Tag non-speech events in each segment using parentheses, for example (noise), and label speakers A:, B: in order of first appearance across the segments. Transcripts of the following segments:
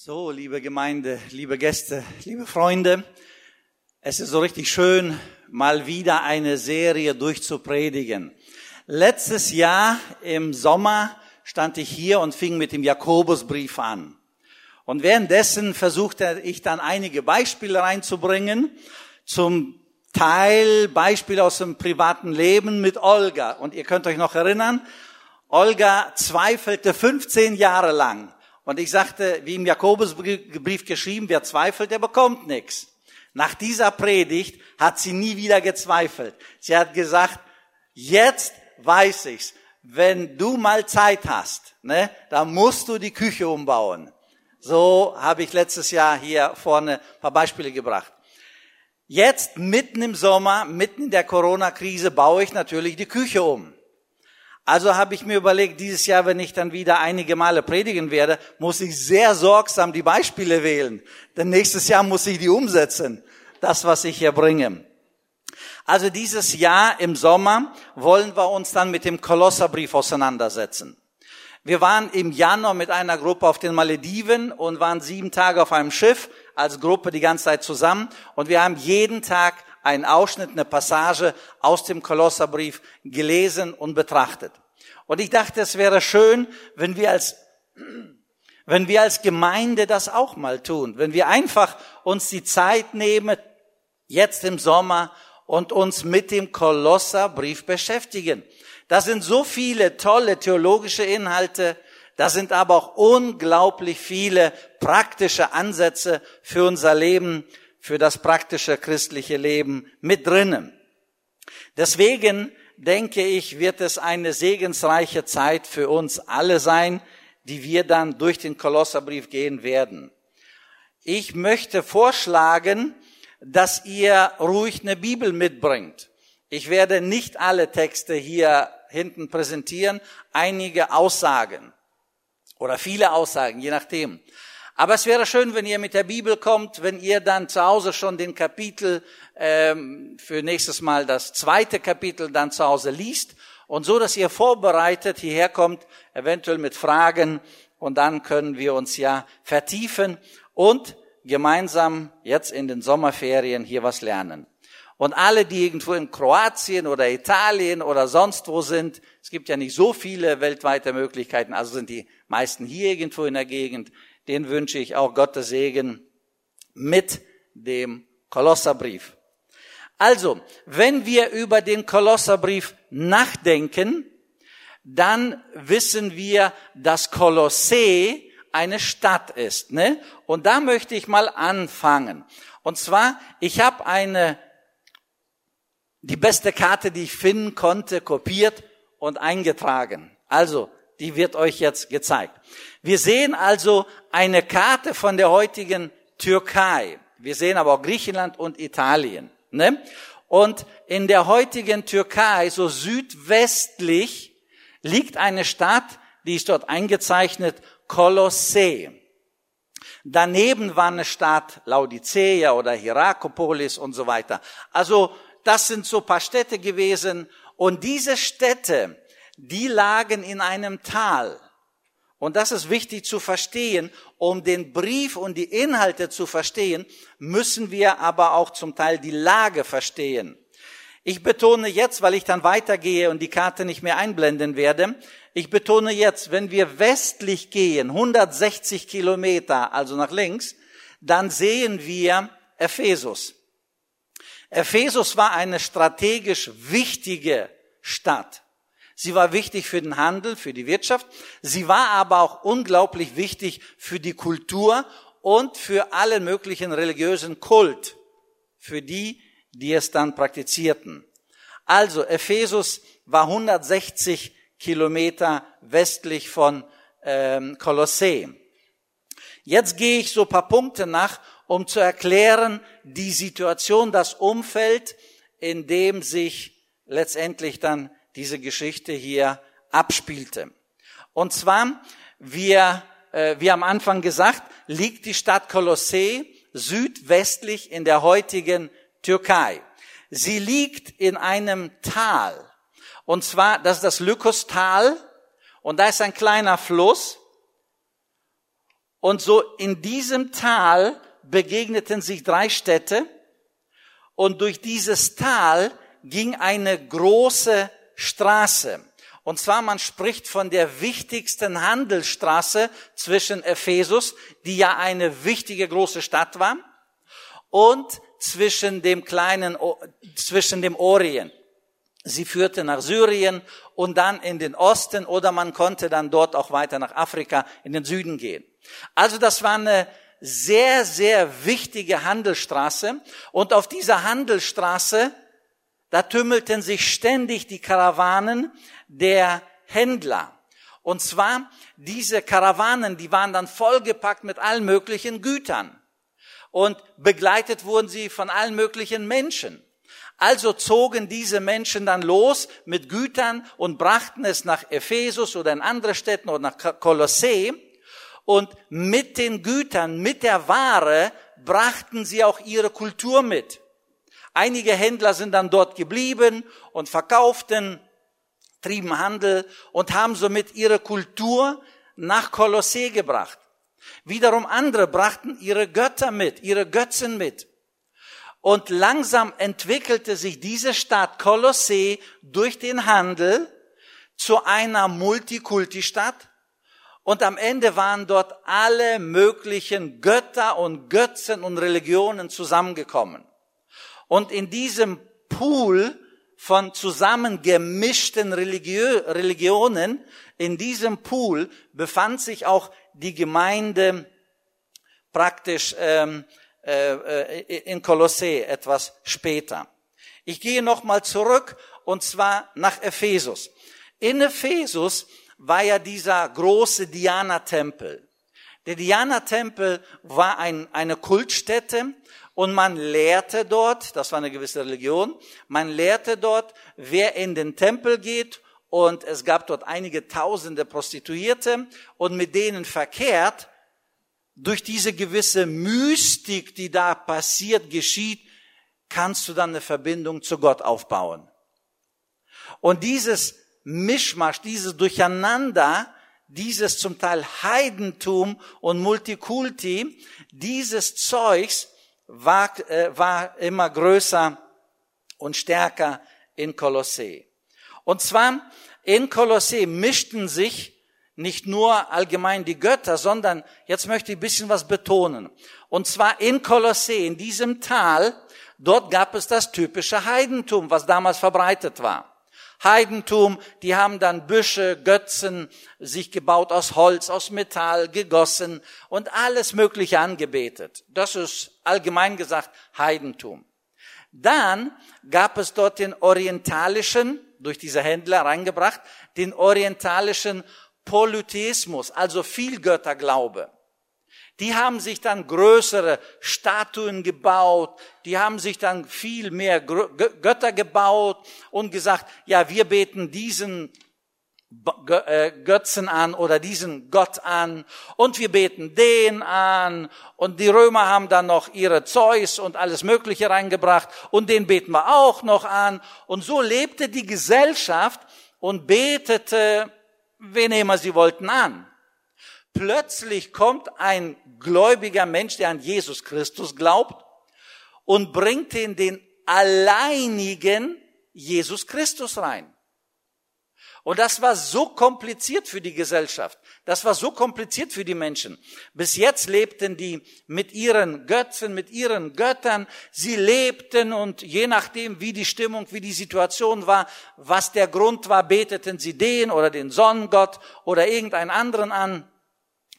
A: So, liebe Gemeinde, liebe Gäste, liebe Freunde, es ist so richtig schön, mal wieder eine Serie durchzupredigen. Letztes Jahr im Sommer stand ich hier und fing mit dem Jakobusbrief an. Und währenddessen versuchte ich dann einige Beispiele reinzubringen, zum Teil Beispiele aus dem privaten Leben mit Olga. Und ihr könnt euch noch erinnern, Olga zweifelte 15 Jahre lang und ich sagte, wie im Jakobusbrief geschrieben, wer zweifelt, der bekommt nichts. Nach dieser Predigt hat sie nie wieder gezweifelt. Sie hat gesagt, jetzt weiß ich's. Wenn du mal Zeit hast, ne, dann musst du die Küche umbauen. So habe ich letztes Jahr hier vorne paar Beispiele gebracht. Jetzt, mitten im Sommer, mitten in der Corona-Krise, baue ich natürlich die Küche um. Also habe ich mir überlegt, dieses Jahr, wenn ich dann wieder einige Male predigen werde, muss ich sehr sorgsam die Beispiele wählen. Denn nächstes Jahr muss ich die umsetzen, das, was ich hier bringe. Also dieses Jahr im Sommer wollen wir uns dann mit dem Kolosserbrief auseinandersetzen. Wir waren im Januar mit einer Gruppe auf den Malediven und waren sieben Tage auf einem Schiff als Gruppe die ganze Zeit zusammen und wir haben jeden Tag einen Ausschnitt, eine Passage aus dem Kolosserbrief gelesen und betrachtet. Und ich dachte, es wäre schön, wenn wir als, (clears throat) wenn wir als Gemeinde das auch mal tun, wenn wir einfach uns die Zeit nehmen, jetzt im Sommer und uns mit dem Kolosserbrief beschäftigen. Da sind so viele tolle theologische Inhalte, da sind aber auch unglaublich viele praktische Ansätze für unser Leben, für das praktische christliche Leben mit drinnen. Deswegen denke ich, wird es eine segensreiche Zeit für uns alle sein, die wir dann durch den Kolosserbrief gehen werden. Ich möchte vorschlagen, dass ihr ruhig eine Bibel mitbringt. Ich werde nicht alle Texte hier hinten präsentieren, einige Aussagen oder viele Aussagen, je nachdem. Aber es wäre schön, wenn ihr mit der Bibel kommt, wenn ihr dann zu Hause schon den Kapitel ähm, für nächstes Mal das zweite Kapitel dann zu Hause liest und so, dass ihr vorbereitet hierher kommt, eventuell mit Fragen und dann können wir uns ja vertiefen und gemeinsam jetzt in den Sommerferien hier was lernen. Und alle, die irgendwo in Kroatien oder Italien oder sonst wo sind, es gibt ja nicht so viele weltweite Möglichkeiten, also sind die meisten hier irgendwo in der Gegend, den wünsche ich auch Gottes Segen mit dem Kolosserbrief. Also, wenn wir über den Kolosserbrief nachdenken, dann wissen wir, dass Kolossee eine Stadt ist. Ne? Und da möchte ich mal anfangen. Und zwar, ich habe eine, die beste Karte, die ich finden konnte, kopiert und eingetragen. Also, die wird euch jetzt gezeigt. Wir sehen also eine Karte von der heutigen Türkei. Wir sehen aber auch Griechenland und Italien. Ne? Und in der heutigen Türkei, so südwestlich, liegt eine Stadt, die ist dort eingezeichnet, Kolossee. Daneben war eine Stadt Laodicea oder Hierakopolis und so weiter. Also das sind so paar Städte gewesen. Und diese Städte, die lagen in einem Tal. Und das ist wichtig zu verstehen. Um den Brief und die Inhalte zu verstehen, müssen wir aber auch zum Teil die Lage verstehen. Ich betone jetzt, weil ich dann weitergehe und die Karte nicht mehr einblenden werde, ich betone jetzt, wenn wir westlich gehen, 160 Kilometer, also nach links, dann sehen wir Ephesus. Ephesus war eine strategisch wichtige Stadt. Sie war wichtig für den Handel, für die Wirtschaft. Sie war aber auch unglaublich wichtig für die Kultur und für allen möglichen religiösen Kult, für die, die es dann praktizierten. Also Ephesus war 160 Kilometer westlich von ähm, Kolossee. Jetzt gehe ich so ein paar Punkte nach, um zu erklären, die Situation, das Umfeld, in dem sich letztendlich dann diese Geschichte hier abspielte. Und zwar, wir, äh, wie am Anfang gesagt, liegt die Stadt Kolossee südwestlich in der heutigen Türkei. Sie liegt in einem Tal. Und zwar, das ist das Lykostal. Und da ist ein kleiner Fluss. Und so in diesem Tal begegneten sich drei Städte und durch dieses Tal ging eine große Straße. Und zwar, man spricht von der wichtigsten Handelsstraße zwischen Ephesus, die ja eine wichtige große Stadt war, und zwischen dem kleinen, zwischen dem Orient. Sie führte nach Syrien und dann in den Osten oder man konnte dann dort auch weiter nach Afrika in den Süden gehen. Also das war eine sehr, sehr wichtige Handelsstraße und auf dieser Handelsstraße, da tümmelten sich ständig die Karawanen der Händler. Und zwar diese Karawanen, die waren dann vollgepackt mit allen möglichen Gütern und begleitet wurden sie von allen möglichen Menschen. Also zogen diese Menschen dann los mit Gütern und brachten es nach Ephesus oder in andere Städten oder nach Kolossee. Und mit den Gütern, mit der Ware brachten sie auch ihre Kultur mit. Einige Händler sind dann dort geblieben und verkauften, trieben Handel und haben somit ihre Kultur nach Kolossee gebracht. Wiederum andere brachten ihre Götter mit, ihre Götzen mit. Und langsam entwickelte sich diese Stadt Kolossee durch den Handel zu einer Multikulti-Stadt. Und am Ende waren dort alle möglichen Götter und Götzen und Religionen zusammengekommen. Und in diesem Pool von zusammengemischten Religionen, in diesem Pool befand sich auch die Gemeinde praktisch ähm, äh, äh, in Kolossee etwas später. Ich gehe nochmal zurück und zwar nach Ephesus. In Ephesus war ja dieser große Diana-Tempel. Der Diana-Tempel war ein, eine Kultstätte und man lehrte dort, das war eine gewisse Religion, man lehrte dort, wer in den Tempel geht und es gab dort einige tausende Prostituierte und mit denen verkehrt, durch diese gewisse Mystik, die da passiert, geschieht, kannst du dann eine Verbindung zu Gott aufbauen. Und dieses Mischmasch, dieses Durcheinander, dieses zum Teil Heidentum und Multikulti, dieses Zeugs war, äh, war immer größer und stärker in Kolossee. Und zwar in Kolossee mischten sich nicht nur allgemein die Götter, sondern jetzt möchte ich ein bisschen was betonen. Und zwar in Kolossee, in diesem Tal, dort gab es das typische Heidentum, was damals verbreitet war. Heidentum, die haben dann Büsche, Götzen sich gebaut aus Holz, aus Metall, gegossen und alles Mögliche angebetet. Das ist allgemein gesagt Heidentum. Dann gab es dort den orientalischen, durch diese Händler reingebracht, den orientalischen Polytheismus, also Vielgötterglaube. Die haben sich dann größere Statuen gebaut, die haben sich dann viel mehr Götter gebaut und gesagt, ja, wir beten diesen äh, Götzen an oder diesen Gott an und wir beten den an. Und die Römer haben dann noch ihre Zeus und alles Mögliche reingebracht und den beten wir auch noch an. Und so lebte die Gesellschaft und betete wen immer sie wollten, an. Plötzlich kommt ein gläubiger Mensch, der an Jesus Christus glaubt und bringt in den alleinigen Jesus Christus rein. Und das war so kompliziert für die Gesellschaft. Das war so kompliziert für die Menschen. Bis jetzt lebten die mit ihren Götzen, mit ihren Göttern. Sie lebten und je nachdem, wie die Stimmung, wie die Situation war, was der Grund war, beteten sie den oder den Sonnengott oder irgendeinen anderen an.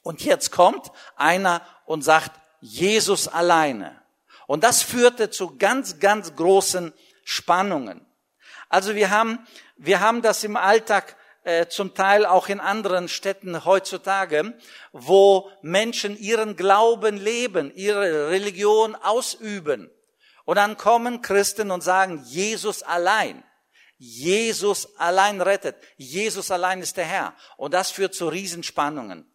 A: Und jetzt kommt einer und sagt, Jesus alleine. Und das führte zu ganz, ganz großen Spannungen. Also wir haben, wir haben das im Alltag äh, zum Teil auch in anderen Städten heutzutage, wo Menschen ihren Glauben leben, ihre Religion ausüben. Und dann kommen Christen und sagen, Jesus allein. Jesus allein rettet. Jesus allein ist der Herr. Und das führt zu Riesenspannungen.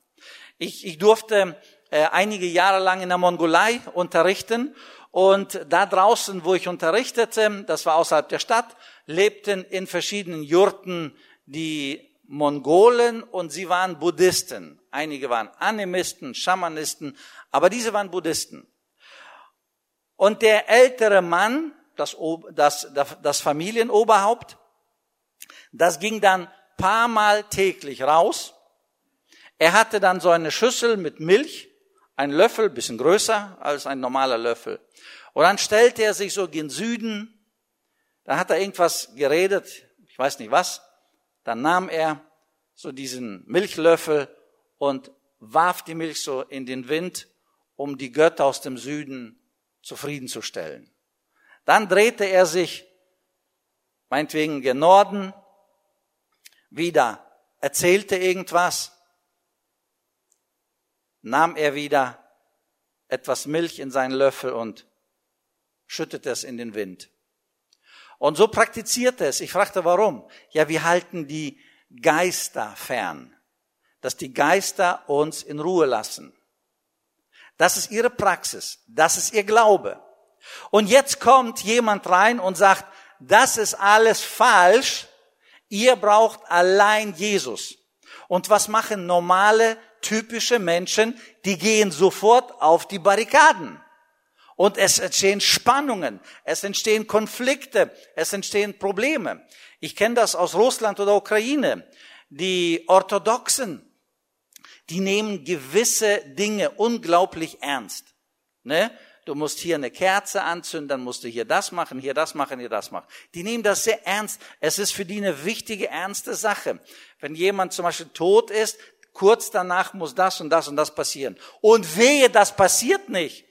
A: Ich, ich durfte äh, einige Jahre lang in der Mongolei unterrichten und da draußen, wo ich unterrichtete, das war außerhalb der Stadt, lebten in verschiedenen Jurten die Mongolen und sie waren Buddhisten. einige waren Animisten, Schamanisten, aber diese waren Buddhisten. Und der ältere Mann, das, das, das Familienoberhaupt, das ging dann paar Mal täglich raus. Er hatte dann so eine Schüssel mit Milch, ein Löffel, bisschen größer als ein normaler Löffel. Und dann stellte er sich so gen Süden, da hat er irgendwas geredet, ich weiß nicht was, dann nahm er so diesen Milchlöffel und warf die Milch so in den Wind, um die Götter aus dem Süden zufriedenzustellen. Dann drehte er sich, meinetwegen gen Norden, wieder, erzählte irgendwas, nahm er wieder etwas Milch in seinen Löffel und schüttete es in den Wind. Und so praktizierte es. Ich fragte, warum? Ja, wir halten die Geister fern, dass die Geister uns in Ruhe lassen. Das ist ihre Praxis, das ist ihr Glaube. Und jetzt kommt jemand rein und sagt, das ist alles falsch, ihr braucht allein Jesus. Und was machen normale, typische Menschen? Die gehen sofort auf die Barrikaden. Und es entstehen Spannungen, es entstehen Konflikte, es entstehen Probleme. Ich kenne das aus Russland oder Ukraine. Die Orthodoxen, die nehmen gewisse Dinge unglaublich ernst. Ne? Du musst hier eine Kerze anzünden, dann musst du hier das machen, hier das machen, hier das machen. Die nehmen das sehr ernst. Es ist für die eine wichtige, ernste Sache. Wenn jemand zum Beispiel tot ist, kurz danach muss das und das und das passieren. Und wehe, das passiert nicht.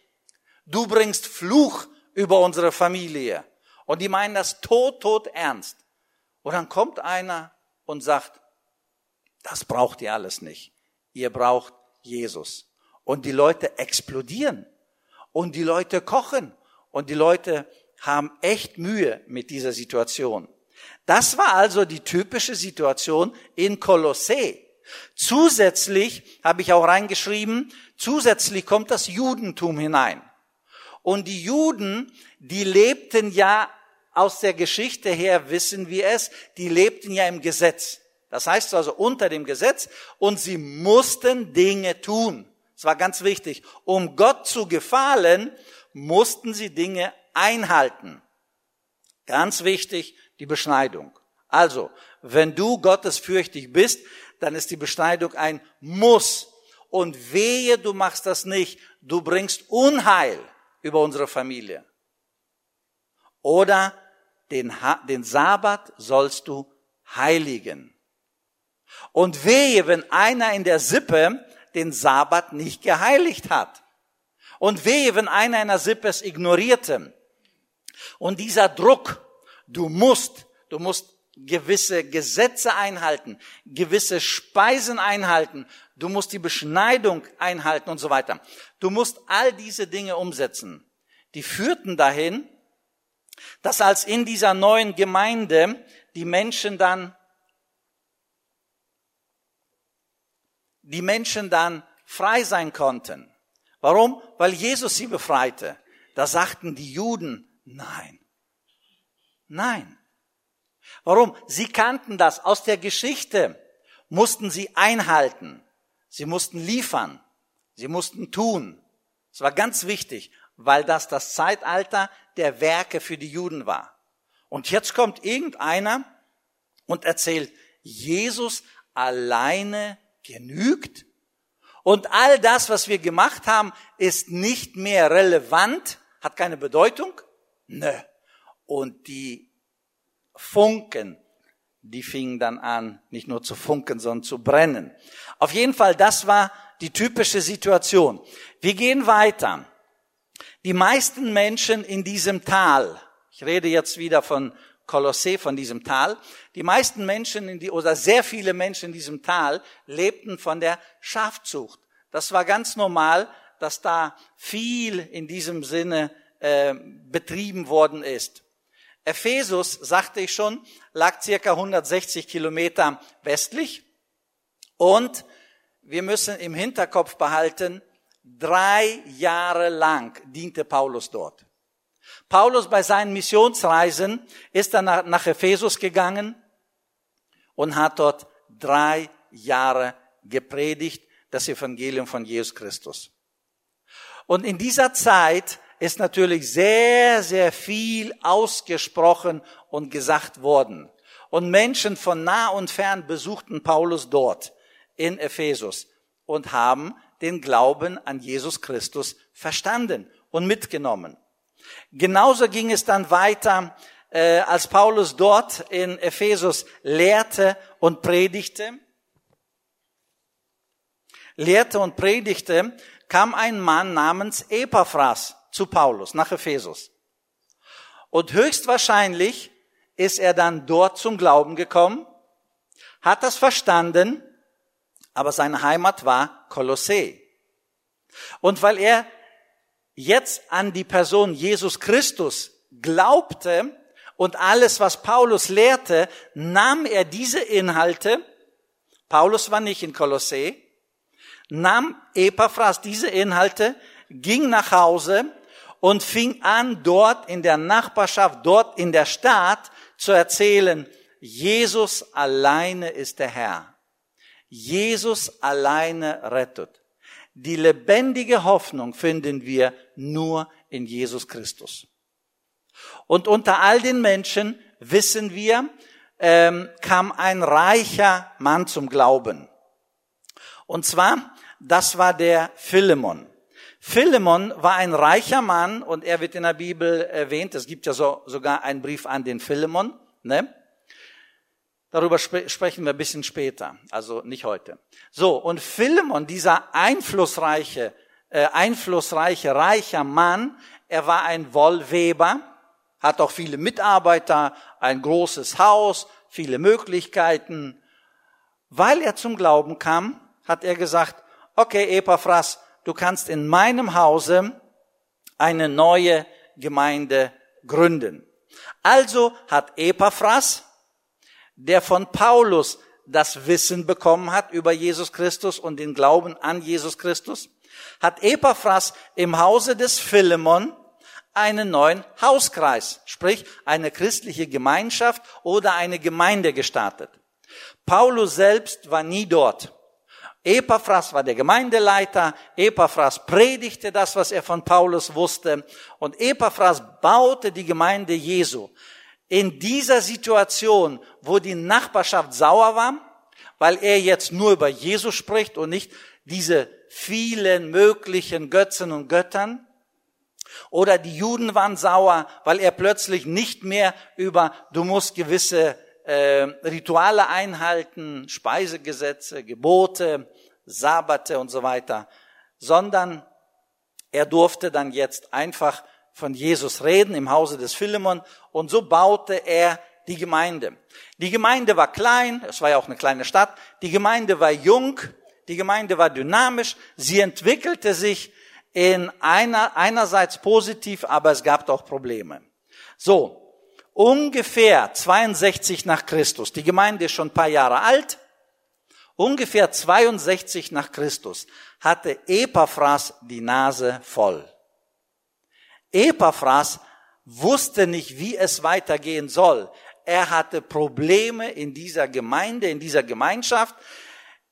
A: Du bringst Fluch über unsere Familie. Und die meinen das tot, tot ernst. Und dann kommt einer und sagt, das braucht ihr alles nicht. Ihr braucht Jesus. Und die Leute explodieren. Und die Leute kochen. Und die Leute haben echt Mühe mit dieser Situation. Das war also die typische Situation in Kolossee. Zusätzlich habe ich auch reingeschrieben, zusätzlich kommt das Judentum hinein. Und die Juden, die lebten ja aus der Geschichte her, wissen wir es, die lebten ja im Gesetz. Das heißt also unter dem Gesetz und sie mussten Dinge tun. Das war ganz wichtig. Um Gott zu gefallen, mussten sie Dinge einhalten. Ganz wichtig, die Beschneidung. Also, wenn du gottesfürchtig bist, dann ist die Beschneidung ein Muss. Und wehe, du machst das nicht, du bringst Unheil über unsere Familie. Oder den, den Sabbat sollst du heiligen. Und wehe, wenn einer in der Sippe den Sabbat nicht geheiligt hat. Und wehe, wenn einer in der Sippe es ignorierte. Und dieser Druck, du musst, du musst gewisse Gesetze einhalten, gewisse Speisen einhalten, du musst die Beschneidung einhalten und so weiter. Du musst all diese Dinge umsetzen. Die führten dahin, dass als in dieser neuen Gemeinde die Menschen dann, die Menschen dann frei sein konnten. Warum? Weil Jesus sie befreite. Da sagten die Juden, nein, nein. Warum? Sie kannten das aus der Geschichte, mussten sie einhalten, sie mussten liefern, sie mussten tun. Es war ganz wichtig, weil das das Zeitalter der Werke für die Juden war. Und jetzt kommt irgendeiner und erzählt, Jesus alleine genügt und all das, was wir gemacht haben, ist nicht mehr relevant, hat keine Bedeutung? Nö. Und die Funken, die fingen dann an, nicht nur zu funken, sondern zu brennen. Auf jeden Fall, das war die typische Situation. Wir gehen weiter. Die meisten Menschen in diesem Tal, ich rede jetzt wieder von Kolossee, von diesem Tal, die meisten Menschen in die, oder sehr viele Menschen in diesem Tal lebten von der Schafzucht. Das war ganz normal, dass da viel in diesem Sinne äh, betrieben worden ist. Ephesus, sagte ich schon, lag circa 160 Kilometer westlich und wir müssen im Hinterkopf behalten, drei Jahre lang diente Paulus dort. Paulus bei seinen Missionsreisen ist dann nach, Ephesus gegangen und hat dort drei Jahre gepredigt. das Evangelium von Jesus Christus. Und in dieser Zeit ist natürlich sehr, sehr viel ausgesprochen und gesagt worden. Und Menschen von nah und fern besuchten Paulus dort in Ephesus und haben den Glauben an Jesus Christus verstanden und mitgenommen. Genauso ging es dann weiter, äh, als Paulus dort in Ephesus lehrte und predigte. Lehrte und predigte, kam ein Mann namens Epaphras zu Paulus nach Ephesus. Und höchstwahrscheinlich ist er dann dort zum Glauben gekommen, hat das verstanden, aber seine Heimat war Kolossee. Und weil er jetzt an die Person Jesus Christus glaubte und alles, was Paulus lehrte, nahm er diese Inhalte, Paulus war nicht in Kolossee, nahm Epaphras diese Inhalte, ging nach Hause und fing an, dort in der Nachbarschaft, dort in der Stadt zu erzählen, Jesus alleine ist der Herr. Jesus alleine rettet. Die lebendige Hoffnung finden wir nur in Jesus Christus. Und unter all den Menschen, wissen wir, ähm, kam ein reicher Mann zum Glauben. Und zwar, das war der Philemon. Philemon war ein reicher Mann und er wird in der Bibel erwähnt. Es gibt ja so, sogar einen Brief an den Philemon. Ne? Darüber sp sprechen wir ein bisschen später, also nicht heute. So, und Philemon, dieser einflussreiche, äh, einflussreiche, reicher Mann, er war ein Wollweber, hat auch viele Mitarbeiter, ein großes Haus, viele Möglichkeiten. Weil er zum Glauben kam, hat er gesagt, okay, Epaphras, du kannst in meinem Hause eine neue Gemeinde gründen. Also hat Epaphras, der von Paulus das Wissen bekommen hat über Jesus Christus und den Glauben an Jesus Christus, hat Epaphras im Hause des Philemon einen neuen Hauskreis, sprich eine christliche Gemeinschaft oder eine Gemeinde gestartet. Paulus selbst war nie dort. Epaphras war der Gemeindeleiter, Epaphras predigte das, was er von Paulus wusste und Epaphras baute die Gemeinde Jesu in dieser Situation, wo die Nachbarschaft sauer war, weil er jetzt nur über Jesus spricht und nicht diese vielen möglichen Götzen und Göttern, oder die Juden waren sauer, weil er plötzlich nicht mehr über, du musst gewisse äh, Rituale einhalten, Speisegesetze, Gebote, Sabbate und so weiter, sondern er durfte dann jetzt einfach von Jesus reden im Hause des Philemon und so baute er die Gemeinde. Die Gemeinde war klein, es war ja auch eine kleine Stadt, die Gemeinde war jung, die Gemeinde war dynamisch, sie entwickelte sich in einer, einerseits positiv, aber es gab auch Probleme. So, ungefähr 62 nach Christus, die Gemeinde ist schon ein paar Jahre alt, ungefähr 62 nach Christus hatte Epaphras die Nase voll. Epaphras wusste nicht, wie es weitergehen soll. Er hatte Probleme in dieser Gemeinde, in dieser Gemeinschaft.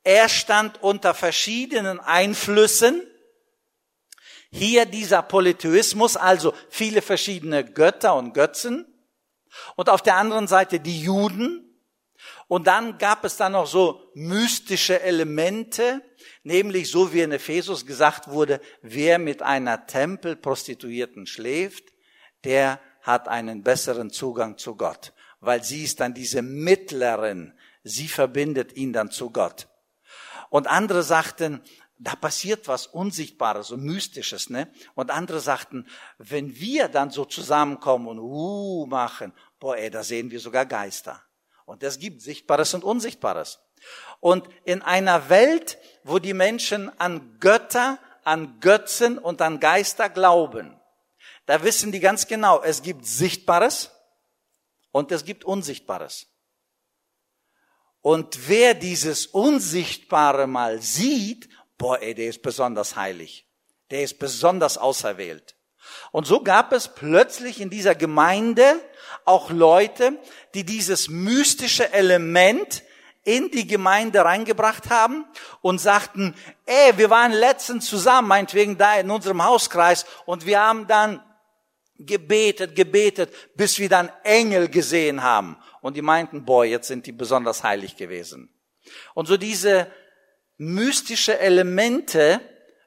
A: Er stand unter verschiedenen Einflüssen. Hier dieser Polytheismus, also viele verschiedene Götter und Götzen. Und auf der anderen Seite die Juden. Und dann gab es dann noch so mystische Elemente, Nämlich so wie in Ephesus gesagt wurde, wer mit einer Tempelprostituierten schläft, der hat einen besseren Zugang zu Gott, weil sie ist dann diese Mittlerin, sie verbindet ihn dann zu Gott. Und andere sagten, da passiert was Unsichtbares und Mystisches, ne? Und andere sagten, wenn wir dann so zusammenkommen und uh machen, boah, ey, da sehen wir sogar Geister. Und es gibt Sichtbares und Unsichtbares. Und in einer Welt, wo die Menschen an Götter, an Götzen und an Geister glauben, da wissen die ganz genau, es gibt Sichtbares und es gibt Unsichtbares. Und wer dieses Unsichtbare mal sieht, boah, ey, der ist besonders heilig. Der ist besonders auserwählt. Und so gab es plötzlich in dieser Gemeinde auch Leute, die dieses mystische Element in die Gemeinde reingebracht haben und sagten, ey, wir waren letztens zusammen, meinetwegen da in unserem Hauskreis und wir haben dann gebetet, gebetet, bis wir dann Engel gesehen haben. Und die meinten, boah, jetzt sind die besonders heilig gewesen. Und so diese mystische Elemente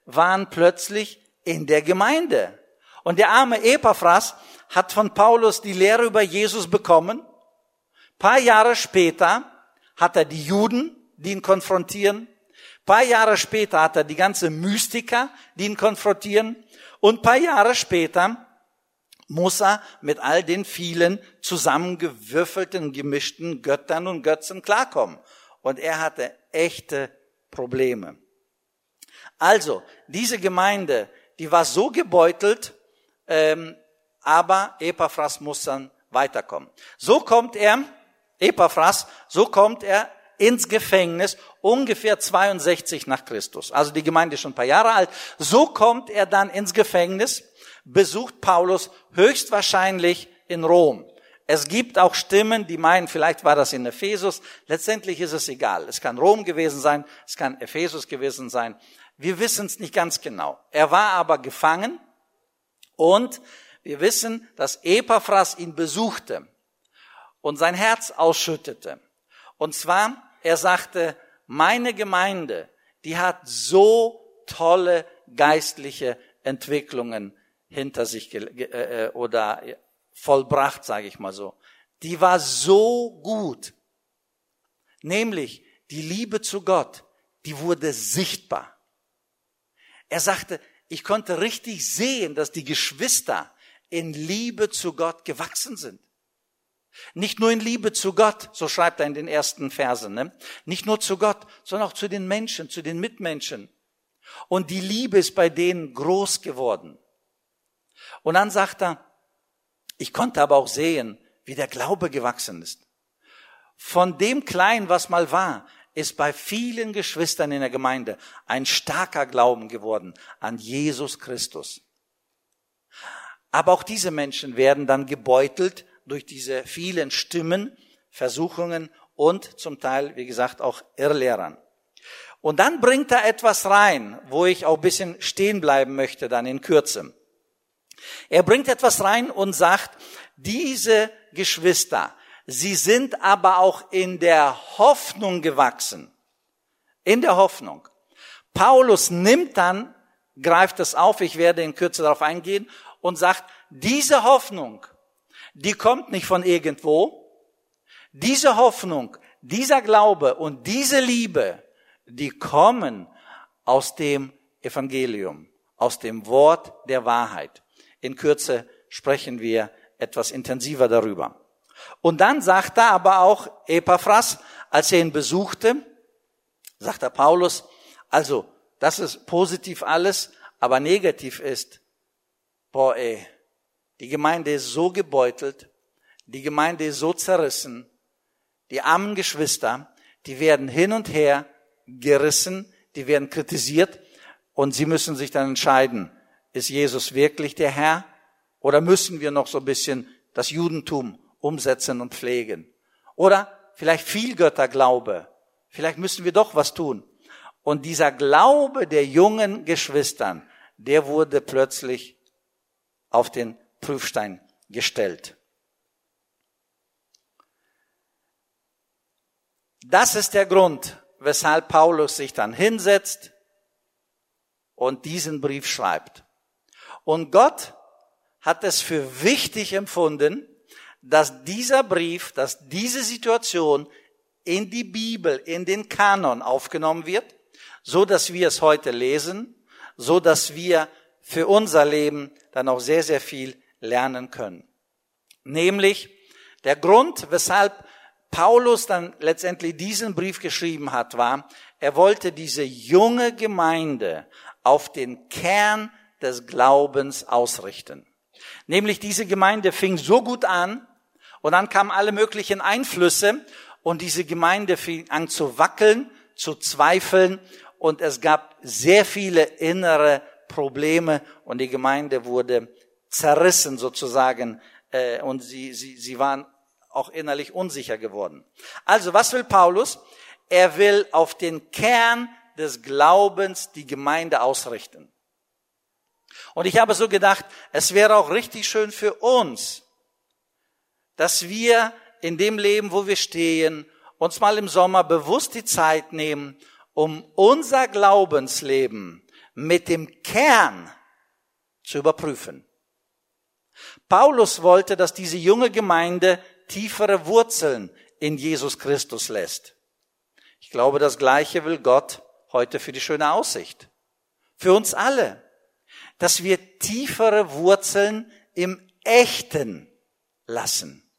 A: waren plötzlich in der Gemeinde. Und der arme Epaphras hat von Paulus die Lehre über Jesus bekommen. Ein paar Jahre später hat er die Juden, die ihn konfrontieren. Ein paar Jahre später hat er die ganze Mystiker, die ihn konfrontieren. Und ein paar Jahre später muss er mit all den vielen zusammengewürfelten, gemischten Göttern und Götzen klarkommen. Und er hatte echte Probleme. Also, diese Gemeinde, die war so gebeutelt, ähm, aber Epaphras muss dann weiterkommen. So kommt er, Epaphras, so kommt er ins Gefängnis, ungefähr 62 nach Christus. Also die Gemeinde ist schon ein paar Jahre alt. So kommt er dann ins Gefängnis, besucht Paulus höchstwahrscheinlich in Rom. Es gibt auch Stimmen, die meinen, vielleicht war das in Ephesus. Letztendlich ist es egal. Es kann Rom gewesen sein, es kann Ephesus gewesen sein. Wir wissen es nicht ganz genau. Er war aber gefangen und wir wissen, dass Epaphras ihn besuchte und sein Herz ausschüttete. Und zwar, er sagte, meine Gemeinde, die hat so tolle geistliche Entwicklungen hinter sich äh, oder vollbracht, sage ich mal so. Die war so gut. Nämlich die Liebe zu Gott, die wurde sichtbar. Er sagte, ich konnte richtig sehen, dass die Geschwister in Liebe zu Gott gewachsen sind. Nicht nur in Liebe zu Gott, so schreibt er in den ersten Versen, ne? nicht nur zu Gott, sondern auch zu den Menschen, zu den Mitmenschen. Und die Liebe ist bei denen groß geworden. Und dann sagt er, ich konnte aber auch sehen, wie der Glaube gewachsen ist. Von dem Kleinen, was mal war, ist bei vielen Geschwistern in der Gemeinde ein starker Glauben geworden an Jesus Christus. Aber auch diese Menschen werden dann gebeutelt durch diese vielen Stimmen, Versuchungen und zum Teil, wie gesagt, auch Irrlehrern. Und dann bringt er etwas rein, wo ich auch ein bisschen stehen bleiben möchte, dann in Kürze. Er bringt etwas rein und sagt, diese Geschwister, sie sind aber auch in der Hoffnung gewachsen. In der Hoffnung. Paulus nimmt dann, greift es auf, ich werde in Kürze darauf eingehen, und sagt, diese Hoffnung, die kommt nicht von irgendwo. Diese Hoffnung, dieser Glaube und diese Liebe, die kommen aus dem Evangelium, aus dem Wort der Wahrheit. In Kürze sprechen wir etwas intensiver darüber. Und dann sagt er aber auch Epaphras, als er ihn besuchte, sagt er Paulus, also das ist positiv alles, aber negativ ist, boah ey, die Gemeinde ist so gebeutelt, die Gemeinde ist so zerrissen, die armen Geschwister, die werden hin und her gerissen, die werden kritisiert und sie müssen sich dann entscheiden, ist Jesus wirklich der Herr? Oder müssen wir noch so ein bisschen das Judentum umsetzen und pflegen? Oder vielleicht Vielgötterglaube. Vielleicht müssen wir doch was tun. Und dieser Glaube der jungen Geschwistern, der wurde plötzlich auf den Prüfstein gestellt. Das ist der Grund, weshalb Paulus sich dann hinsetzt und diesen Brief schreibt. Und Gott hat es für wichtig empfunden, dass dieser Brief, dass diese Situation in die Bibel, in den Kanon aufgenommen wird, so dass wir es heute lesen, so dass wir für unser Leben dann auch sehr, sehr viel lernen können. Nämlich der Grund, weshalb Paulus dann letztendlich diesen Brief geschrieben hat, war, er wollte diese junge Gemeinde auf den Kern des Glaubens ausrichten. Nämlich diese Gemeinde fing so gut an und dann kamen alle möglichen Einflüsse und diese Gemeinde fing an zu wackeln, zu zweifeln und es gab sehr viele innere Probleme und die Gemeinde wurde zerrissen sozusagen äh, und sie, sie, sie waren auch innerlich unsicher geworden. Also was will Paulus? Er will auf den Kern des Glaubens die Gemeinde ausrichten. Und ich habe so gedacht, es wäre auch richtig schön für uns, dass wir in dem Leben, wo wir stehen, uns mal im Sommer bewusst die Zeit nehmen, um unser Glaubensleben mit dem Kern zu überprüfen. Paulus wollte, dass diese junge Gemeinde tiefere Wurzeln in Jesus Christus lässt. Ich glaube, das Gleiche will Gott heute für die schöne Aussicht. Für uns alle. Dass wir tiefere Wurzeln im Echten lassen.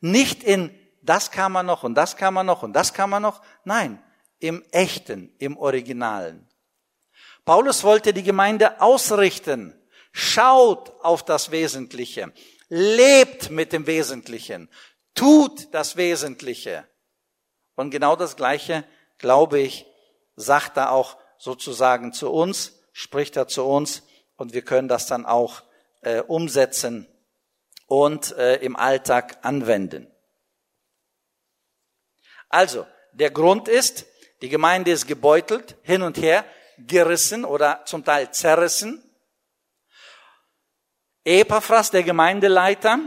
A: Nicht in das kann man noch und das kann man noch und das kann man noch. Nein, im Echten, im Originalen. Paulus wollte die Gemeinde ausrichten. Schaut auf das Wesentliche. Lebt mit dem Wesentlichen. Tut das Wesentliche. Und genau das Gleiche, glaube ich, sagt er auch sozusagen zu uns, spricht er zu uns und wir können das dann auch äh, umsetzen und äh, im Alltag anwenden. Also, der Grund ist, die Gemeinde ist gebeutelt, hin und her, gerissen oder zum Teil zerrissen. Epaphras, der Gemeindeleiter,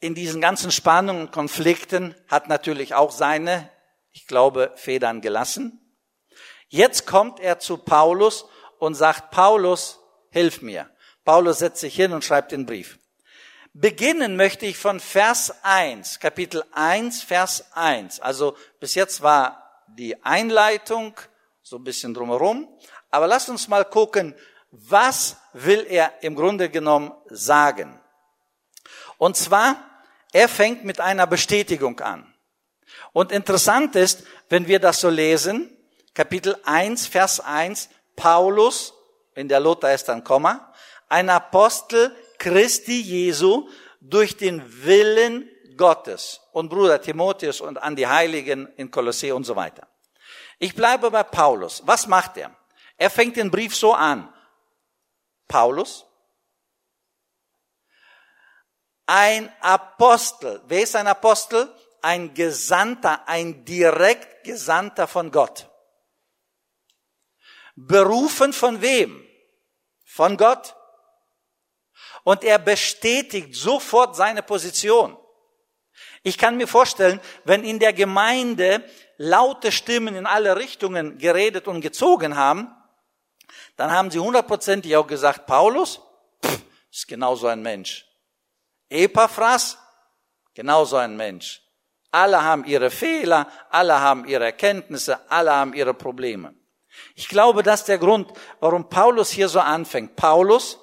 A: in diesen ganzen Spannungen und Konflikten hat natürlich auch seine, ich glaube, Federn gelassen. Jetzt kommt er zu Paulus und sagt, Paulus, hilf mir. Paulus setzt sich hin und schreibt den Brief. Beginnen möchte ich von Vers 1, Kapitel 1, Vers 1. Also bis jetzt war die Einleitung, so ein bisschen drumherum. Aber lasst uns mal gucken, was will er im Grunde genommen sagen. Und zwar, er fängt mit einer Bestätigung an. Und interessant ist, wenn wir das so lesen, Kapitel 1, Vers 1, Paulus, in der Lothar ist dann Komma, ein Apostel Christi Jesu durch den Willen Gottes und Bruder Timotheus und an die Heiligen in Kolossee und so weiter. Ich bleibe bei Paulus. Was macht er? Er fängt den Brief so an. Paulus, ein Apostel. Wer ist ein Apostel? Ein Gesandter, ein direkt Gesandter von Gott. Berufen von wem? Von Gott und er bestätigt sofort seine Position. Ich kann mir vorstellen, wenn in der Gemeinde laute Stimmen in alle Richtungen geredet und gezogen haben, dann haben sie hundertprozentig auch gesagt, Paulus pff, ist genauso ein Mensch. Epaphras, genauso ein Mensch. Alle haben ihre Fehler, alle haben ihre Erkenntnisse, alle haben ihre Probleme. Ich glaube, das ist der Grund, warum Paulus hier so anfängt. Paulus,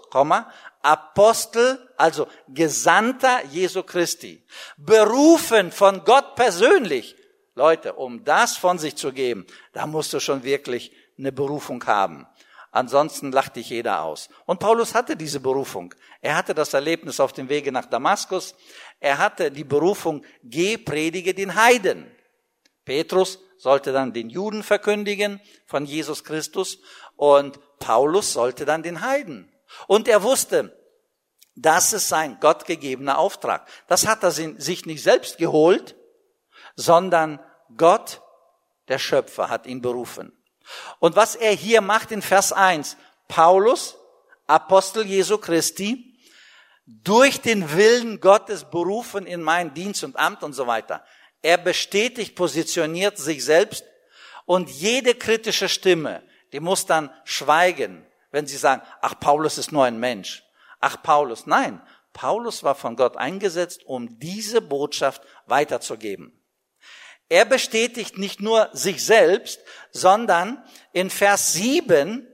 A: Apostel, also Gesandter Jesu Christi, berufen von Gott persönlich. Leute, um das von sich zu geben, da musst du schon wirklich eine Berufung haben. Ansonsten lacht dich jeder aus. Und Paulus hatte diese Berufung. Er hatte das Erlebnis auf dem Wege nach Damaskus. Er hatte die Berufung, geh, predige den Heiden. Petrus sollte dann den Juden verkündigen von Jesus Christus und Paulus sollte dann den Heiden. Und er wusste, das ist sein gottgegebener Auftrag. Das hat er sich nicht selbst geholt, sondern Gott, der Schöpfer, hat ihn berufen. Und was er hier macht in Vers 1, Paulus, Apostel Jesu Christi, durch den Willen Gottes berufen in mein Dienst und Amt und so weiter. Er bestätigt, positioniert sich selbst und jede kritische Stimme, die muss dann schweigen, wenn sie sagen, ach, Paulus ist nur ein Mensch. Ach, Paulus. Nein, Paulus war von Gott eingesetzt, um diese Botschaft weiterzugeben. Er bestätigt nicht nur sich selbst, sondern in Vers 7,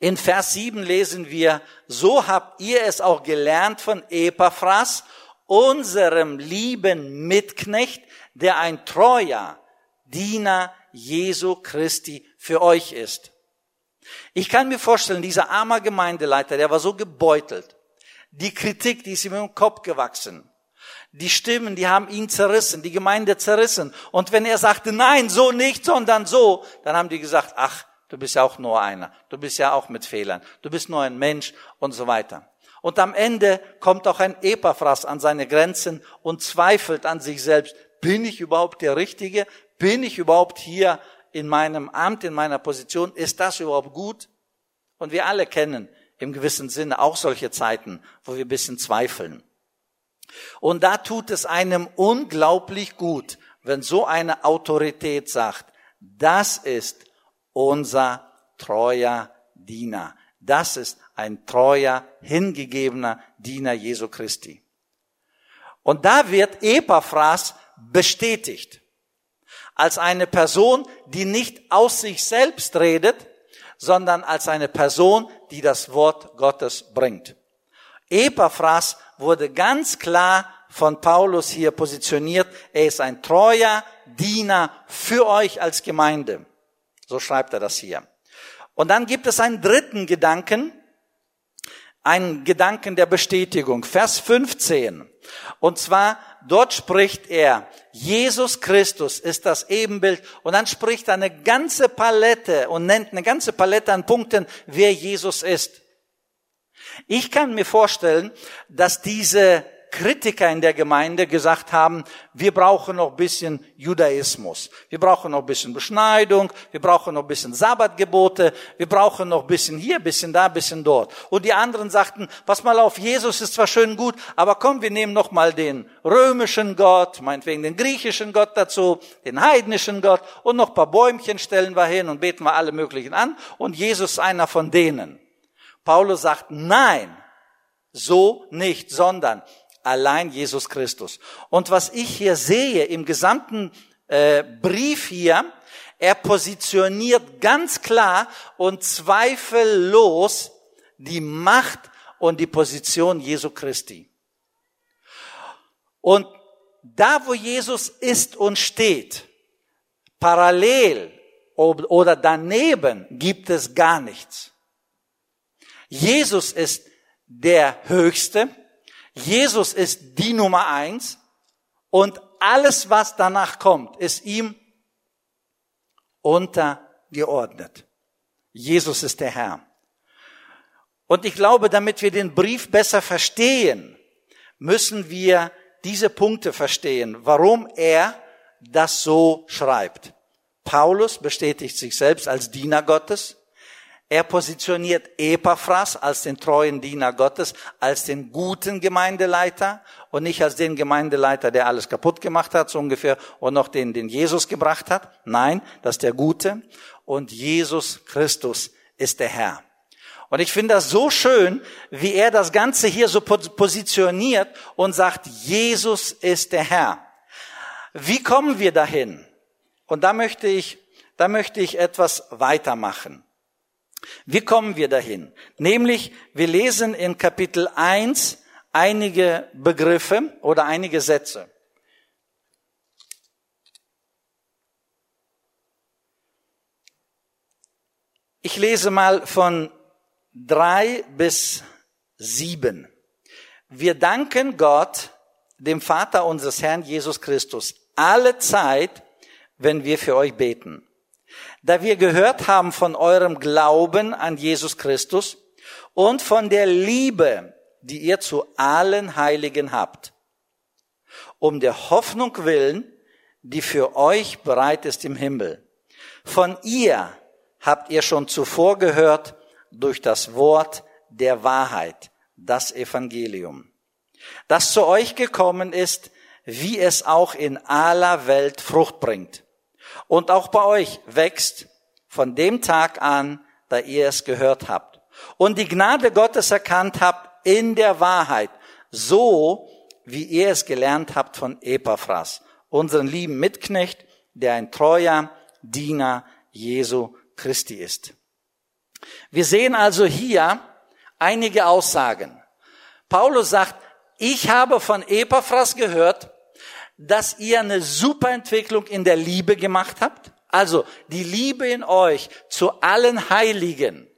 A: in Vers 7 lesen wir, so habt ihr es auch gelernt von Epaphras, unserem lieben Mitknecht, der ein treuer Diener Jesu Christi für euch ist. Ich kann mir vorstellen, dieser armer Gemeindeleiter, der war so gebeutelt. Die Kritik, die ist ihm im Kopf gewachsen. Die Stimmen, die haben ihn zerrissen, die Gemeinde zerrissen. Und wenn er sagte, nein, so nicht, sondern so, dann haben die gesagt, ach, du bist ja auch nur einer. Du bist ja auch mit Fehlern. Du bist nur ein Mensch und so weiter. Und am Ende kommt auch ein Epaphras an seine Grenzen und zweifelt an sich selbst. Bin ich überhaupt der Richtige? bin ich überhaupt hier in meinem Amt, in meiner Position? Ist das überhaupt gut? Und wir alle kennen im gewissen Sinne auch solche Zeiten, wo wir ein bisschen zweifeln. Und da tut es einem unglaublich gut, wenn so eine Autorität sagt, das ist unser treuer Diener. Das ist ein treuer, hingegebener Diener Jesu Christi. Und da wird Epaphras bestätigt als eine Person, die nicht aus sich selbst redet, sondern als eine Person, die das Wort Gottes bringt. Epaphras wurde ganz klar von Paulus hier positioniert. Er ist ein treuer Diener für euch als Gemeinde. So schreibt er das hier. Und dann gibt es einen dritten Gedanken, einen Gedanken der Bestätigung. Vers 15. Und zwar, dort spricht er, Jesus Christus ist das Ebenbild. Und dann spricht er eine ganze Palette und nennt eine ganze Palette an Punkten, wer Jesus ist. Ich kann mir vorstellen, dass diese Kritiker in der Gemeinde gesagt haben, wir brauchen noch ein bisschen Judaismus, wir brauchen noch ein bisschen Beschneidung, wir brauchen noch ein bisschen Sabbatgebote, wir brauchen noch ein bisschen hier, ein bisschen da, ein bisschen dort. Und die anderen sagten, pass mal auf, Jesus ist zwar schön gut, aber komm, wir nehmen noch mal den römischen Gott, meinetwegen den griechischen Gott dazu, den heidnischen Gott und noch ein paar Bäumchen stellen wir hin und beten wir alle möglichen an und Jesus ist einer von denen. Paulus sagt, nein, so nicht, sondern allein Jesus Christus. Und was ich hier sehe im gesamten äh, Brief hier, er positioniert ganz klar und zweifellos die Macht und die Position Jesu Christi. Und da, wo Jesus ist und steht, parallel oder daneben gibt es gar nichts. Jesus ist der Höchste, Jesus ist die Nummer eins und alles, was danach kommt, ist ihm untergeordnet. Jesus ist der Herr. Und ich glaube, damit wir den Brief besser verstehen, müssen wir diese Punkte verstehen, warum er das so schreibt. Paulus bestätigt sich selbst als Diener Gottes. Er positioniert Epaphras als den treuen Diener Gottes, als den guten Gemeindeleiter und nicht als den Gemeindeleiter, der alles kaputt gemacht hat, so ungefähr, und noch den, den Jesus gebracht hat. Nein, das ist der Gute. Und Jesus Christus ist der Herr. Und ich finde das so schön, wie er das Ganze hier so positioniert und sagt, Jesus ist der Herr. Wie kommen wir dahin? Und da möchte ich, da möchte ich etwas weitermachen. Wie kommen wir dahin? Nämlich, wir lesen in Kapitel 1 einige Begriffe oder einige Sätze. Ich lese mal von drei bis sieben. Wir danken Gott, dem Vater unseres Herrn Jesus Christus, alle Zeit, wenn wir für euch beten da wir gehört haben von eurem Glauben an Jesus Christus und von der Liebe, die ihr zu allen Heiligen habt, um der Hoffnung willen, die für euch bereit ist im Himmel. Von ihr habt ihr schon zuvor gehört durch das Wort der Wahrheit, das Evangelium, das zu euch gekommen ist, wie es auch in aller Welt Frucht bringt und auch bei euch wächst von dem Tag an, da ihr es gehört habt und die Gnade Gottes erkannt habt in der Wahrheit, so wie ihr es gelernt habt von Epaphras, unseren lieben Mitknecht, der ein treuer Diener Jesu Christi ist. Wir sehen also hier einige Aussagen. Paulus sagt, ich habe von Epaphras gehört, dass ihr eine super Entwicklung in der Liebe gemacht habt. Also die Liebe in euch zu allen Heiligen,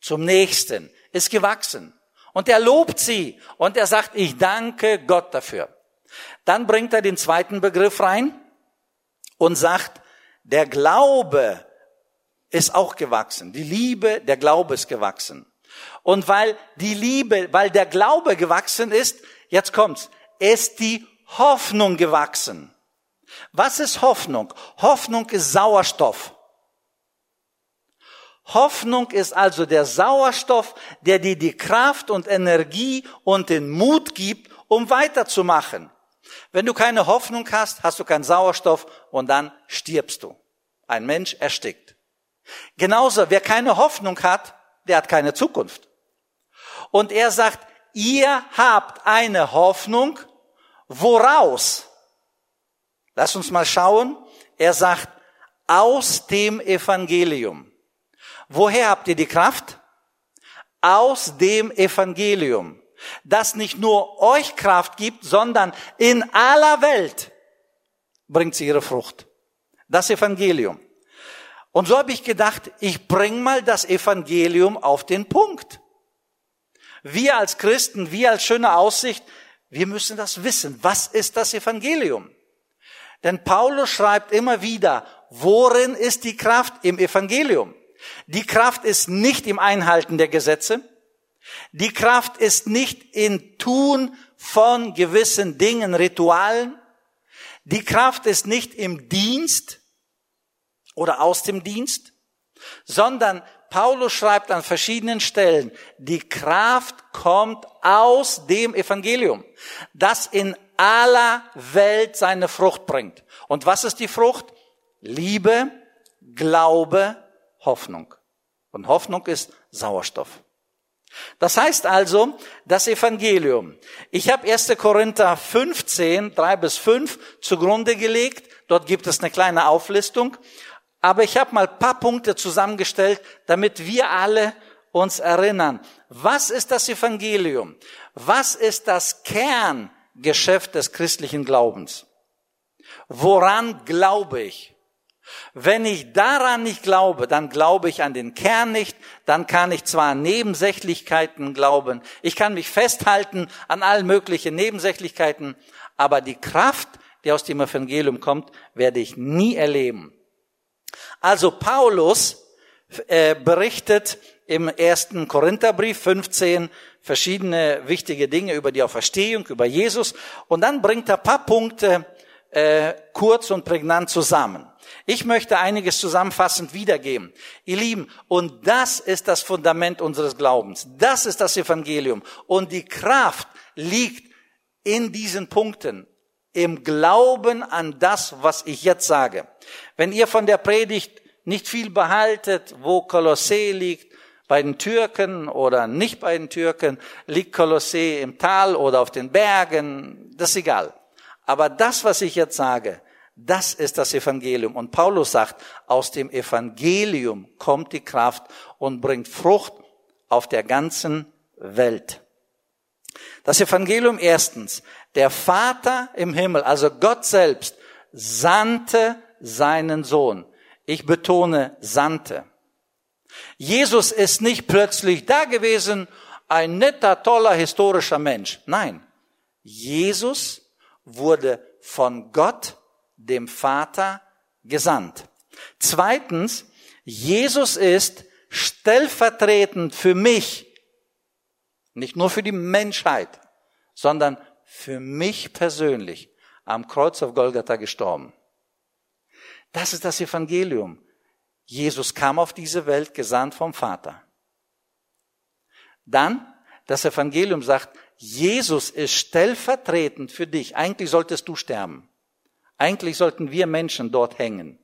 A: zum Nächsten, ist gewachsen. Und er lobt sie und er sagt, ich danke Gott dafür. Dann bringt er den zweiten Begriff rein und sagt, der Glaube ist auch gewachsen. Die Liebe, der Glaube ist gewachsen. Und weil die Liebe, weil der Glaube gewachsen ist, jetzt kommt's, ist die Hoffnung gewachsen. Was ist Hoffnung? Hoffnung ist Sauerstoff. Hoffnung ist also der Sauerstoff, der dir die Kraft und Energie und den Mut gibt, um weiterzumachen. Wenn du keine Hoffnung hast, hast du keinen Sauerstoff und dann stirbst du. Ein Mensch erstickt. Genauso, wer keine Hoffnung hat, der hat keine Zukunft. Und er sagt, ihr habt eine Hoffnung, woraus? Lass uns mal schauen. Er sagt, aus dem Evangelium. Woher habt ihr die Kraft? Aus dem Evangelium, das nicht nur euch Kraft gibt, sondern in aller Welt bringt sie ihre Frucht. Das Evangelium. Und so habe ich gedacht, ich bring mal das Evangelium auf den Punkt. Wir als Christen, wir als schöne Aussicht, wir müssen das wissen. Was ist das Evangelium? Denn Paulus schreibt immer wieder, worin ist die Kraft im Evangelium? Die Kraft ist nicht im Einhalten der Gesetze. Die Kraft ist nicht in Tun von gewissen Dingen, Ritualen. Die Kraft ist nicht im Dienst oder aus dem Dienst, sondern Paulus schreibt an verschiedenen Stellen, die Kraft kommt aus dem Evangelium, das in aller Welt seine Frucht bringt. Und was ist die Frucht? Liebe, Glaube, Hoffnung. Und Hoffnung ist Sauerstoff. Das heißt also, das Evangelium. Ich habe 1. Korinther 15, 3 bis 5 zugrunde gelegt. Dort gibt es eine kleine Auflistung. Aber ich habe mal paar Punkte zusammengestellt, damit wir alle uns erinnern. Was ist das Evangelium? Was ist das Kerngeschäft des christlichen Glaubens? Woran glaube ich? Wenn ich daran nicht glaube, dann glaube ich an den Kern nicht, dann kann ich zwar an Nebensächlichkeiten glauben, ich kann mich festhalten an allen möglichen Nebensächlichkeiten, aber die Kraft, die aus dem Evangelium kommt, werde ich nie erleben. Also Paulus äh, berichtet im ersten Korintherbrief 15 verschiedene wichtige Dinge über die Auferstehung, über Jesus und dann bringt er paar Punkte äh, kurz und prägnant zusammen. Ich möchte einiges zusammenfassend wiedergeben. Ihr Lieben, und das ist das Fundament unseres Glaubens. Das ist das Evangelium. Und die Kraft liegt in diesen Punkten, im Glauben an das, was ich jetzt sage. Wenn ihr von der Predigt nicht viel behaltet, wo Kolossee liegt, bei den Türken oder nicht bei den Türken, liegt Kolossee im Tal oder auf den Bergen, das ist egal. Aber das, was ich jetzt sage, das ist das Evangelium. Und Paulus sagt, aus dem Evangelium kommt die Kraft und bringt Frucht auf der ganzen Welt. Das Evangelium erstens. Der Vater im Himmel, also Gott selbst, sandte seinen Sohn. Ich betone, sandte. Jesus ist nicht plötzlich da gewesen, ein netter, toller, historischer Mensch. Nein, Jesus wurde von Gott dem Vater gesandt. Zweitens, Jesus ist stellvertretend für mich, nicht nur für die Menschheit, sondern für mich persönlich am Kreuz auf Golgatha gestorben. Das ist das Evangelium. Jesus kam auf diese Welt gesandt vom Vater. Dann, das Evangelium sagt, Jesus ist stellvertretend für dich. Eigentlich solltest du sterben. Eigentlich sollten wir Menschen dort hängen.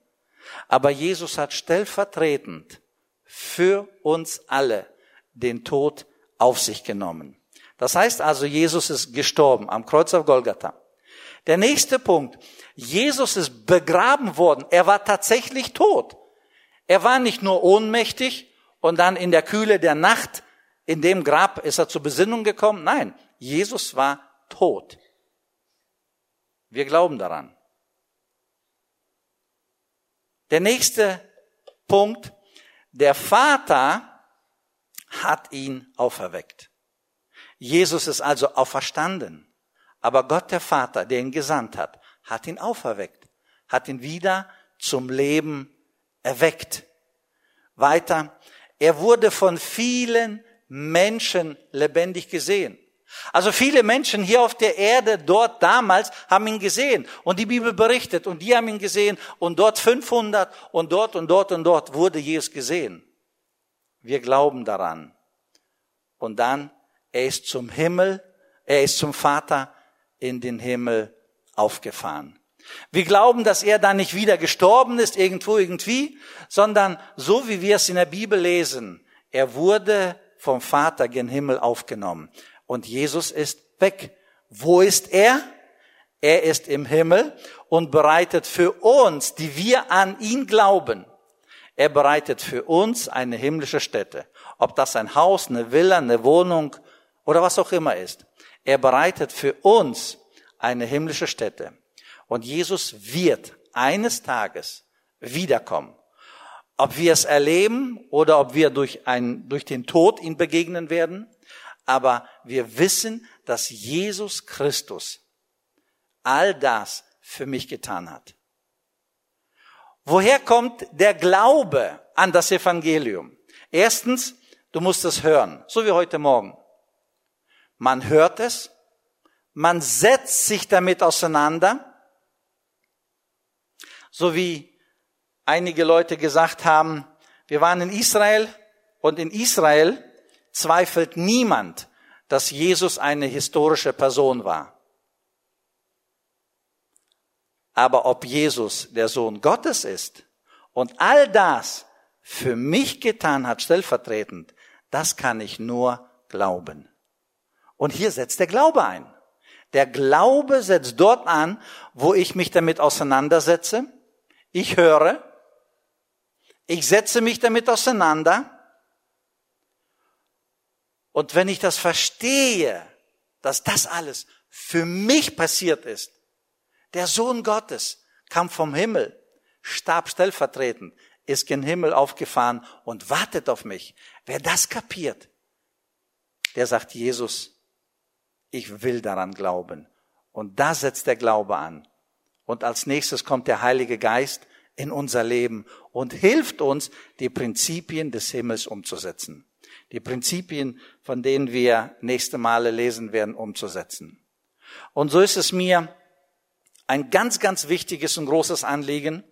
A: Aber Jesus hat stellvertretend für uns alle den Tod auf sich genommen. Das heißt also, Jesus ist gestorben am Kreuz auf Golgatha. Der nächste Punkt. Jesus ist begraben worden. Er war tatsächlich tot. Er war nicht nur ohnmächtig und dann in der Kühle der Nacht in dem Grab ist er zur Besinnung gekommen. Nein, Jesus war tot. Wir glauben daran. Der nächste Punkt, der Vater hat ihn auferweckt. Jesus ist also auferstanden. Aber Gott der Vater, der ihn gesandt hat, hat ihn auferweckt, hat ihn wieder zum Leben erweckt. Weiter, er wurde von vielen Menschen lebendig gesehen. Also viele Menschen hier auf der Erde, dort damals, haben ihn gesehen. Und die Bibel berichtet, und die haben ihn gesehen, und dort 500, und dort und dort und dort wurde Jesus gesehen. Wir glauben daran. Und dann, er ist zum Himmel, er ist zum Vater in den Himmel aufgefahren. Wir glauben, dass er da nicht wieder gestorben ist, irgendwo, irgendwie, sondern so wie wir es in der Bibel lesen, er wurde vom Vater gen Himmel aufgenommen. Und Jesus ist weg. Wo ist er? Er ist im Himmel und bereitet für uns, die wir an ihn glauben, er bereitet für uns eine himmlische Stätte. Ob das ein Haus, eine Villa, eine Wohnung oder was auch immer ist. Er bereitet für uns eine himmlische Stätte. Und Jesus wird eines Tages wiederkommen. Ob wir es erleben oder ob wir durch, ein, durch den Tod ihn begegnen werden. Aber wir wissen, dass Jesus Christus all das für mich getan hat. Woher kommt der Glaube an das Evangelium? Erstens, du musst es hören, so wie heute Morgen. Man hört es, man setzt sich damit auseinander, so wie einige Leute gesagt haben, wir waren in Israel und in Israel zweifelt niemand, dass Jesus eine historische Person war. Aber ob Jesus der Sohn Gottes ist und all das für mich getan hat, stellvertretend, das kann ich nur glauben. Und hier setzt der Glaube ein. Der Glaube setzt dort an, wo ich mich damit auseinandersetze. Ich höre. Ich setze mich damit auseinander. Und wenn ich das verstehe, dass das alles für mich passiert ist, der Sohn Gottes kam vom Himmel, starb stellvertretend, ist gen Himmel aufgefahren und wartet auf mich. Wer das kapiert, der sagt Jesus, ich will daran glauben. Und da setzt der Glaube an. Und als nächstes kommt der Heilige Geist in unser Leben und hilft uns, die Prinzipien des Himmels umzusetzen. Die Prinzipien, von denen wir nächste Male lesen werden, umzusetzen. Und so ist es mir ein ganz, ganz wichtiges und großes Anliegen,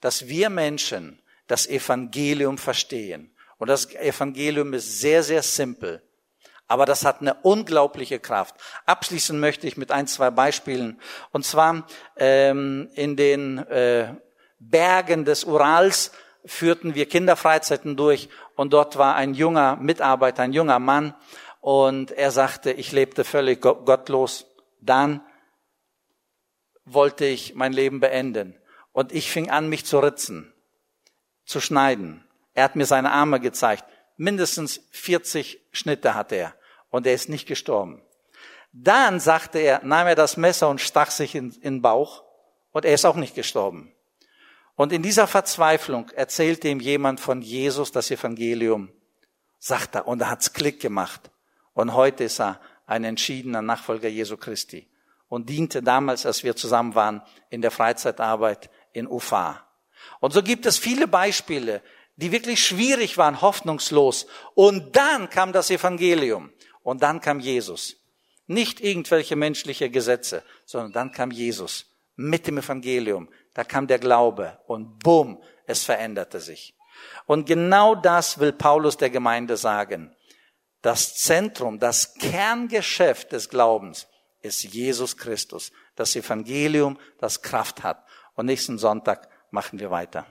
A: dass wir Menschen das Evangelium verstehen. Und das Evangelium ist sehr, sehr simpel. Aber das hat eine unglaubliche Kraft. Abschließen möchte ich mit ein, zwei Beispielen. Und zwar ähm, in den äh, Bergen des Urals führten wir Kinderfreizeiten durch und dort war ein junger Mitarbeiter, ein junger Mann und er sagte, ich lebte völlig gottlos. Dann wollte ich mein Leben beenden. Und ich fing an, mich zu ritzen, zu schneiden. Er hat mir seine Arme gezeigt. Mindestens 40 Schnitte hatte er. Und er ist nicht gestorben. Dann sagte er, nahm er das Messer und stach sich in, in den Bauch. Und er ist auch nicht gestorben. Und in dieser Verzweiflung erzählte ihm jemand von Jesus das Evangelium. Sagt er. Und er hat's Klick gemacht. Und heute ist er ein entschiedener Nachfolger Jesu Christi und diente damals, als wir zusammen waren, in der Freizeitarbeit in Ufa. Und so gibt es viele Beispiele, die wirklich schwierig waren, hoffnungslos. Und dann kam das Evangelium und dann kam Jesus. Nicht irgendwelche menschliche Gesetze, sondern dann kam Jesus mit dem Evangelium. Da kam der Glaube und bumm, es veränderte sich. Und genau das will Paulus der Gemeinde sagen. Das Zentrum, das Kerngeschäft des Glaubens ist Jesus Christus, das Evangelium, das Kraft hat. Und nächsten Sonntag machen wir weiter.